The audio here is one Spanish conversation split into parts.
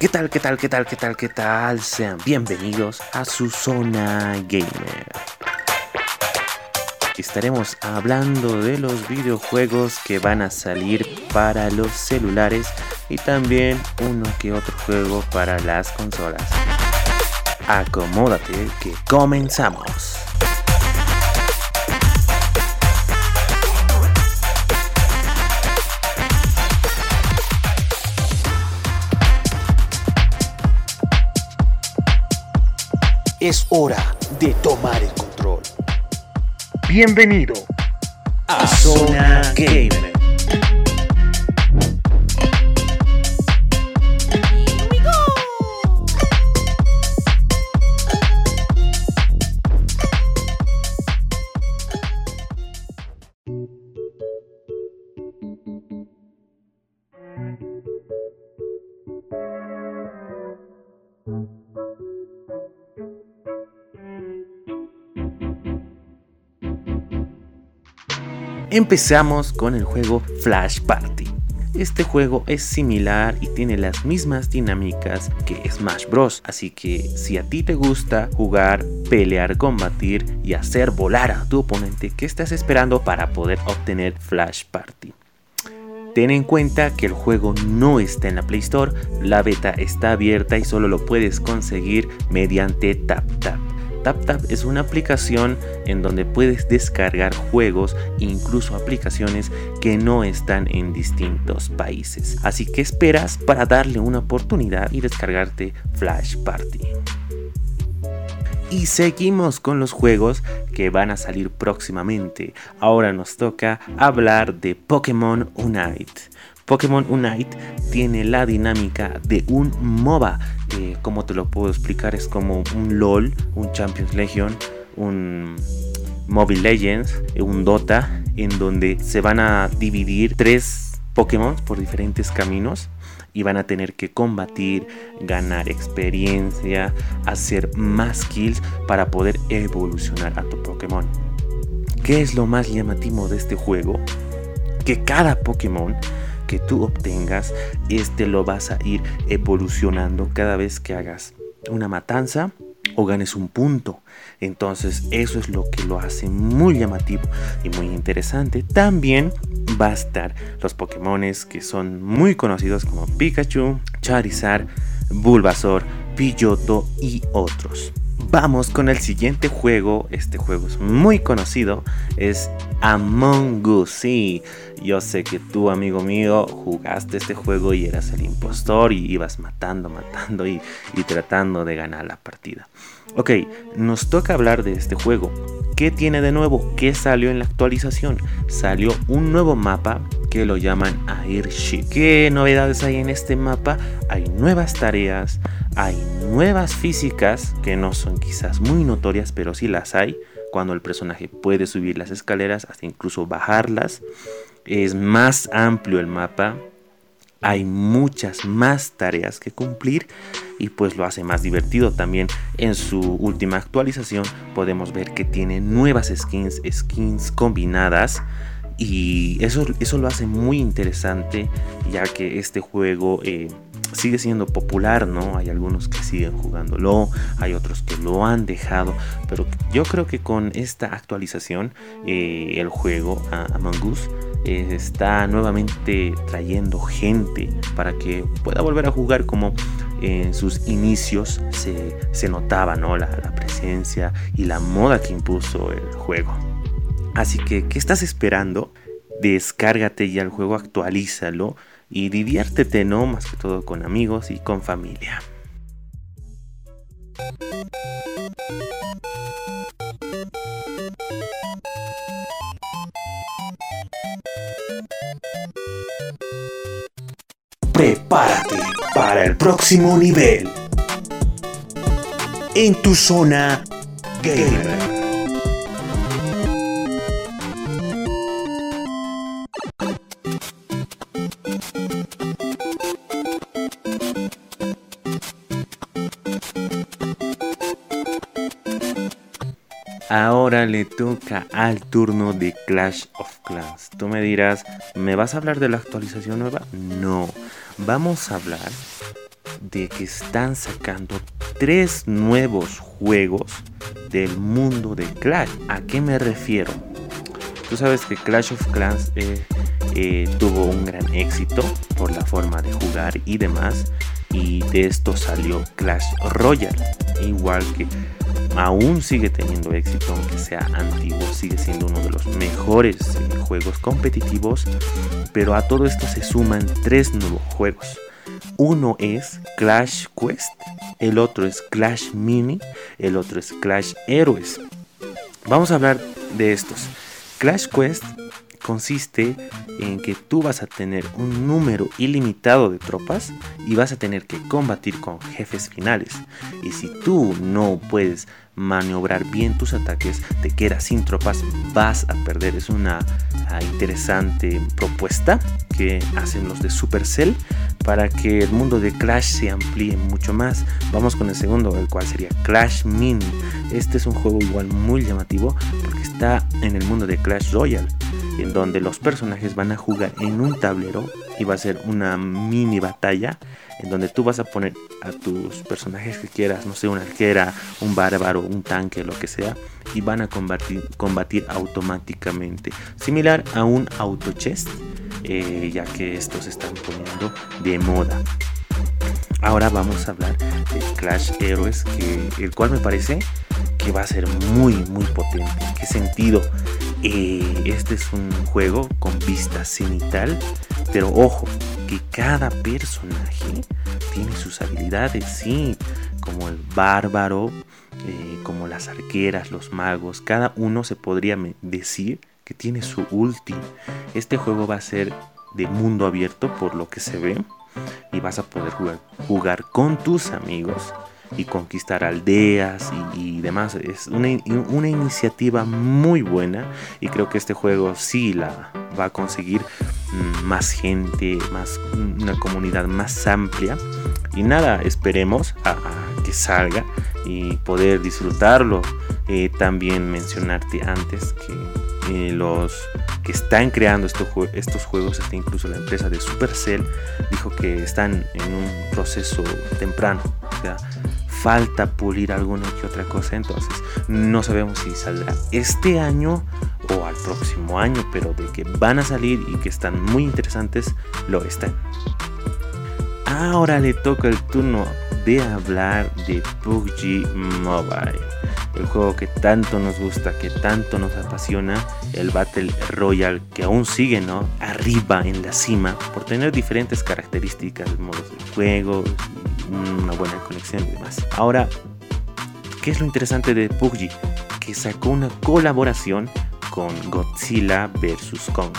¿Qué tal, qué tal, qué tal, qué tal, qué tal? Sean bienvenidos a su zona gamer. Estaremos hablando de los videojuegos que van a salir para los celulares y también uno que otro juego para las consolas. Acomódate que comenzamos. Es hora de tomar el control. Bienvenido a Zona Gamer. Empezamos con el juego Flash Party. Este juego es similar y tiene las mismas dinámicas que Smash Bros. Así que si a ti te gusta jugar, pelear, combatir y hacer volar a tu oponente, ¿qué estás esperando para poder obtener Flash Party? Ten en cuenta que el juego no está en la Play Store, la beta está abierta y solo lo puedes conseguir mediante TapTap. TapTap es una aplicación en donde puedes descargar juegos e incluso aplicaciones que no están en distintos países. Así que esperas para darle una oportunidad y descargarte Flash Party. Y seguimos con los juegos que van a salir próximamente. Ahora nos toca hablar de Pokémon Unite. Pokémon Unite tiene la dinámica de un MOBA. Eh, como te lo puedo explicar? Es como un LOL, un Champions Legion, un Mobile Legends, eh, un Dota, en donde se van a dividir tres Pokémon por diferentes caminos y van a tener que combatir, ganar experiencia, hacer más kills para poder evolucionar a tu Pokémon. ¿Qué es lo más llamativo de este juego? Que cada Pokémon que tú obtengas, este lo vas a ir evolucionando cada vez que hagas una matanza o ganes un punto. Entonces eso es lo que lo hace muy llamativo y muy interesante. También va a estar los Pokémon que son muy conocidos como Pikachu, Charizard, Bulbasaur, Pidgeotto y otros. Vamos con el siguiente juego. Este juego es muy conocido. Es Among Us. Sí, yo sé que tú, amigo mío, jugaste este juego y eras el impostor y ibas matando, matando y, y tratando de ganar la partida. Ok, nos toca hablar de este juego. ¿Qué tiene de nuevo? ¿Qué salió en la actualización? Salió un nuevo mapa que lo llaman Airship. ¿Qué novedades hay en este mapa? Hay nuevas tareas, hay nuevas físicas que no son quizás muy notorias, pero sí las hay. Cuando el personaje puede subir las escaleras, hasta incluso bajarlas. Es más amplio el mapa. Hay muchas más tareas que cumplir y pues lo hace más divertido. También en su última actualización podemos ver que tiene nuevas skins, skins combinadas y eso, eso lo hace muy interesante ya que este juego eh, sigue siendo popular, ¿no? Hay algunos que siguen jugándolo, hay otros que lo han dejado, pero yo creo que con esta actualización eh, el juego Among Us eh, está nuevamente trayendo gente para que pueda volver a jugar como en sus inicios se, notaba ¿no? la, la presencia y la moda que impuso el juego. Así que, ¿qué estás esperando? Descárgate ya el juego, actualízalo y diviértete, ¿no? Más que todo con amigos y con familia. Prepárate para el próximo nivel. En tu zona gamer. Ahora le toca al turno de Clash of Tú me dirás, ¿me vas a hablar de la actualización nueva? No, vamos a hablar de que están sacando tres nuevos juegos del mundo de Clash. ¿A qué me refiero? Tú sabes que Clash of Clans eh, eh, tuvo un gran éxito por la forma de jugar y demás. Y de esto salió Clash Royale. Igual que aún sigue teniendo éxito, aunque sea antiguo, sigue siendo uno de los mejores juegos competitivos. Pero a todo esto se suman tres nuevos juegos. Uno es Clash Quest, el otro es Clash Mini, el otro es Clash Heroes. Vamos a hablar de estos. Clash Quest consiste en que tú vas a tener un número ilimitado de tropas y vas a tener que combatir con jefes finales. Y si tú no puedes maniobrar bien tus ataques, te quedas sin tropas, vas a perder. Es una ah, interesante propuesta que hacen los de Supercell para que el mundo de Clash se amplíe mucho más. Vamos con el segundo, el cual sería Clash Mini. Este es un juego igual muy llamativo porque está en el mundo de Clash Royale, en donde los personajes van a jugar en un tablero y va a ser una mini batalla en donde tú vas a poner a tus personajes que quieras, no sé, una arquera, un bárbaro, un tanque, lo que sea, y van a combatir, combatir automáticamente, similar a un auto chest eh, ya que estos están poniendo de moda. Ahora vamos a hablar de Clash Heroes, que, el cual me parece que va a ser muy muy potente. ¿En qué sentido? Eh, este es un juego con vista cenital, pero ojo, que cada personaje tiene sus habilidades, sí, como el bárbaro, eh, como las arqueras, los magos, cada uno se podría decir que tiene su ulti. Este juego va a ser de mundo abierto por lo que se ve y vas a poder jugar, jugar con tus amigos y conquistar aldeas y, demás. Es una, una, iniciativa muy buena y creo que este juego sí la va a conseguir más gente, más una comunidad más amplia. Y nada, esperemos a, que salga y poder disfrutarlo. Eh, también mencionarte antes que los que están creando estos juegos, hasta incluso la empresa de Supercell, dijo que están en un proceso temprano. O sea, falta pulir alguna que otra cosa. Entonces, no sabemos si saldrá este año o al próximo año, pero de que van a salir y que están muy interesantes, lo están. Ahora le toca el turno de hablar de PUBG Mobile el juego que tanto nos gusta, que tanto nos apasiona, el Battle Royale, que aún sigue, ¿no? Arriba en la cima, por tener diferentes características, modos de juego, una buena conexión y demás. Ahora, ¿qué es lo interesante de PUBG? Que sacó una colaboración con Godzilla vs. Kong.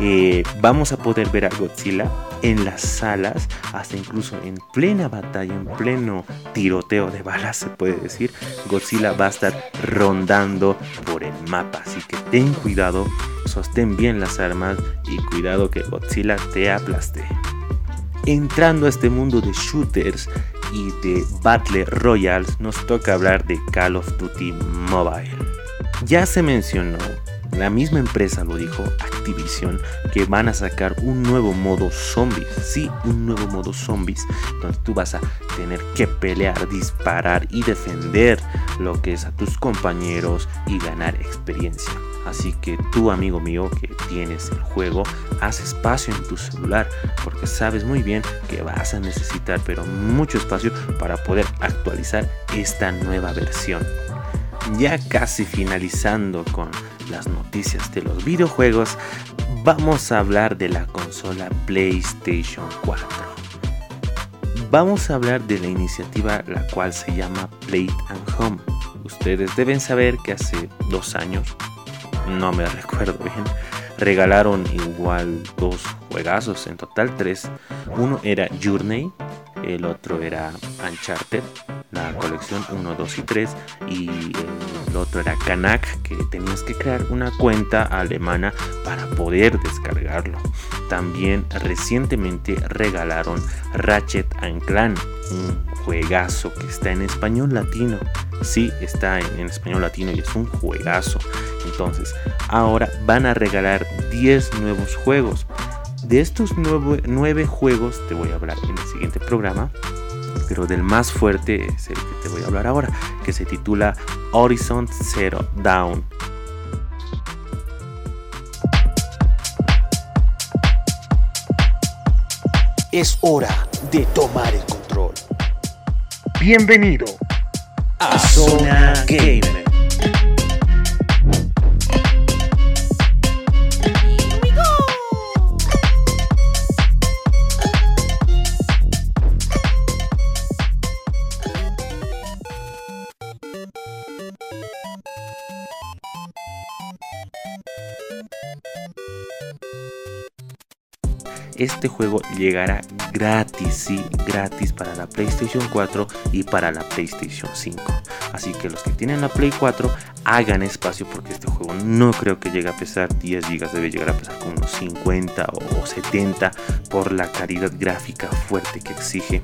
Eh, vamos a poder ver a Godzilla en las salas, hasta incluso en plena batalla, en pleno tiroteo de balas, se puede decir, Godzilla va a estar rondando por el mapa. Así que ten cuidado, sostén bien las armas y cuidado que Godzilla te aplaste. Entrando a este mundo de shooters y de Battle Royals, nos toca hablar de Call of Duty Mobile. Ya se mencionó la misma empresa lo dijo, Activision, que van a sacar un nuevo modo zombies. Sí, un nuevo modo zombies, donde tú vas a tener que pelear, disparar y defender lo que es a tus compañeros y ganar experiencia. Así que tú, amigo mío, que tienes el juego, haz espacio en tu celular, porque sabes muy bien que vas a necesitar, pero mucho espacio para poder actualizar esta nueva versión. Ya casi finalizando con las noticias de los videojuegos, vamos a hablar de la consola PlayStation 4. Vamos a hablar de la iniciativa la cual se llama Play and Home. Ustedes deben saber que hace dos años, no me recuerdo bien, regalaron igual dos juegazos, en total tres. Uno era Journey, el otro era Uncharted la colección 1, 2 y 3 y el otro era Kanak que tenías que crear una cuenta alemana para poder descargarlo. También recientemente regalaron Ratchet Clan, un juegazo que está en español latino. Sí, está en, español latino y es un juegazo. Entonces, ahora van a regalar 10 nuevos juegos De estos nueve, juegos te voy a hablar en el siguiente programa, pero del más fuerte es el que te voy a hablar ahora, que se titula Horizon Zero Down. Es hora de tomar el control. Bienvenido a Zona Gamer. Este juego llegará gratis, sí, gratis para la PlayStation 4 y para la PlayStation 5. Así que los que tienen la Play 4 hagan espacio porque este juego no creo que llegue a pesar 10 GB, debe llegar a pesar como unos 50 o 70 por la calidad gráfica fuerte que exige.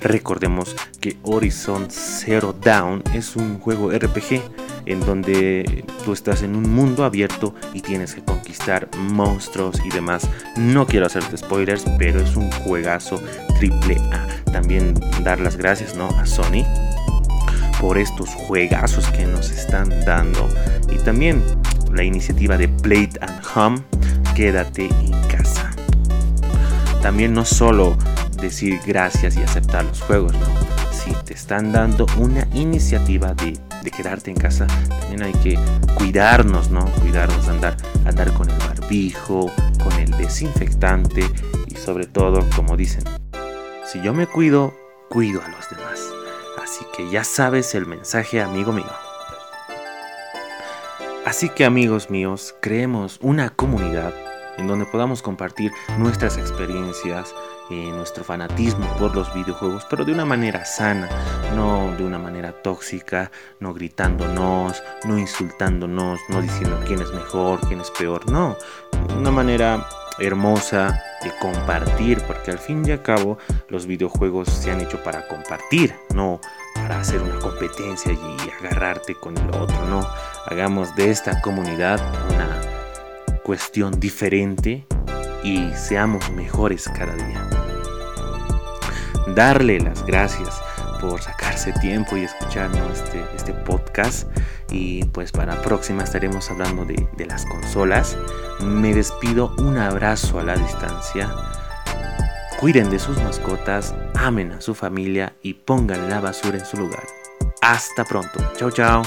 Recordemos que Horizon Zero Dawn es un juego RPG en donde tú estás en un mundo abierto y tienes que conquistar monstruos y demás. No quiero hacerte spoilers, pero es un juegazo triple A. También dar las gracias ¿no? a Sony por estos juegazos que nos están dando. Y también la iniciativa de Plate and Home, quédate en casa. También no solo decir gracias y aceptar los juegos, ¿no? Si te están dando una iniciativa de de quedarte en casa, también hay que cuidarnos, ¿no? Cuidarnos, andar, andar con el barbijo, con el desinfectante y sobre todo, como dicen, si yo me cuido, cuido a los demás. Así que ya sabes el mensaje, amigo mío. Así que amigos míos, creemos una comunidad en donde podamos compartir nuestras experiencias, eh, nuestro fanatismo por los videojuegos, pero de una manera sana, no de una manera tóxica, no gritándonos, no insultándonos, no diciendo quién es mejor, quién es peor, no, una manera hermosa de compartir, porque al fin y al cabo los videojuegos se han hecho para compartir, no para hacer una competencia y agarrarte con el otro, no, hagamos de esta comunidad una cuestión diferente y seamos mejores cada día. Darle las gracias por sacarse tiempo y escucharnos este, este podcast. Y pues para la próxima estaremos hablando de, de las consolas. Me despido, un abrazo a la distancia. Cuiden de sus mascotas, amen a su familia y pongan la basura en su lugar. Hasta pronto. Chao, chao.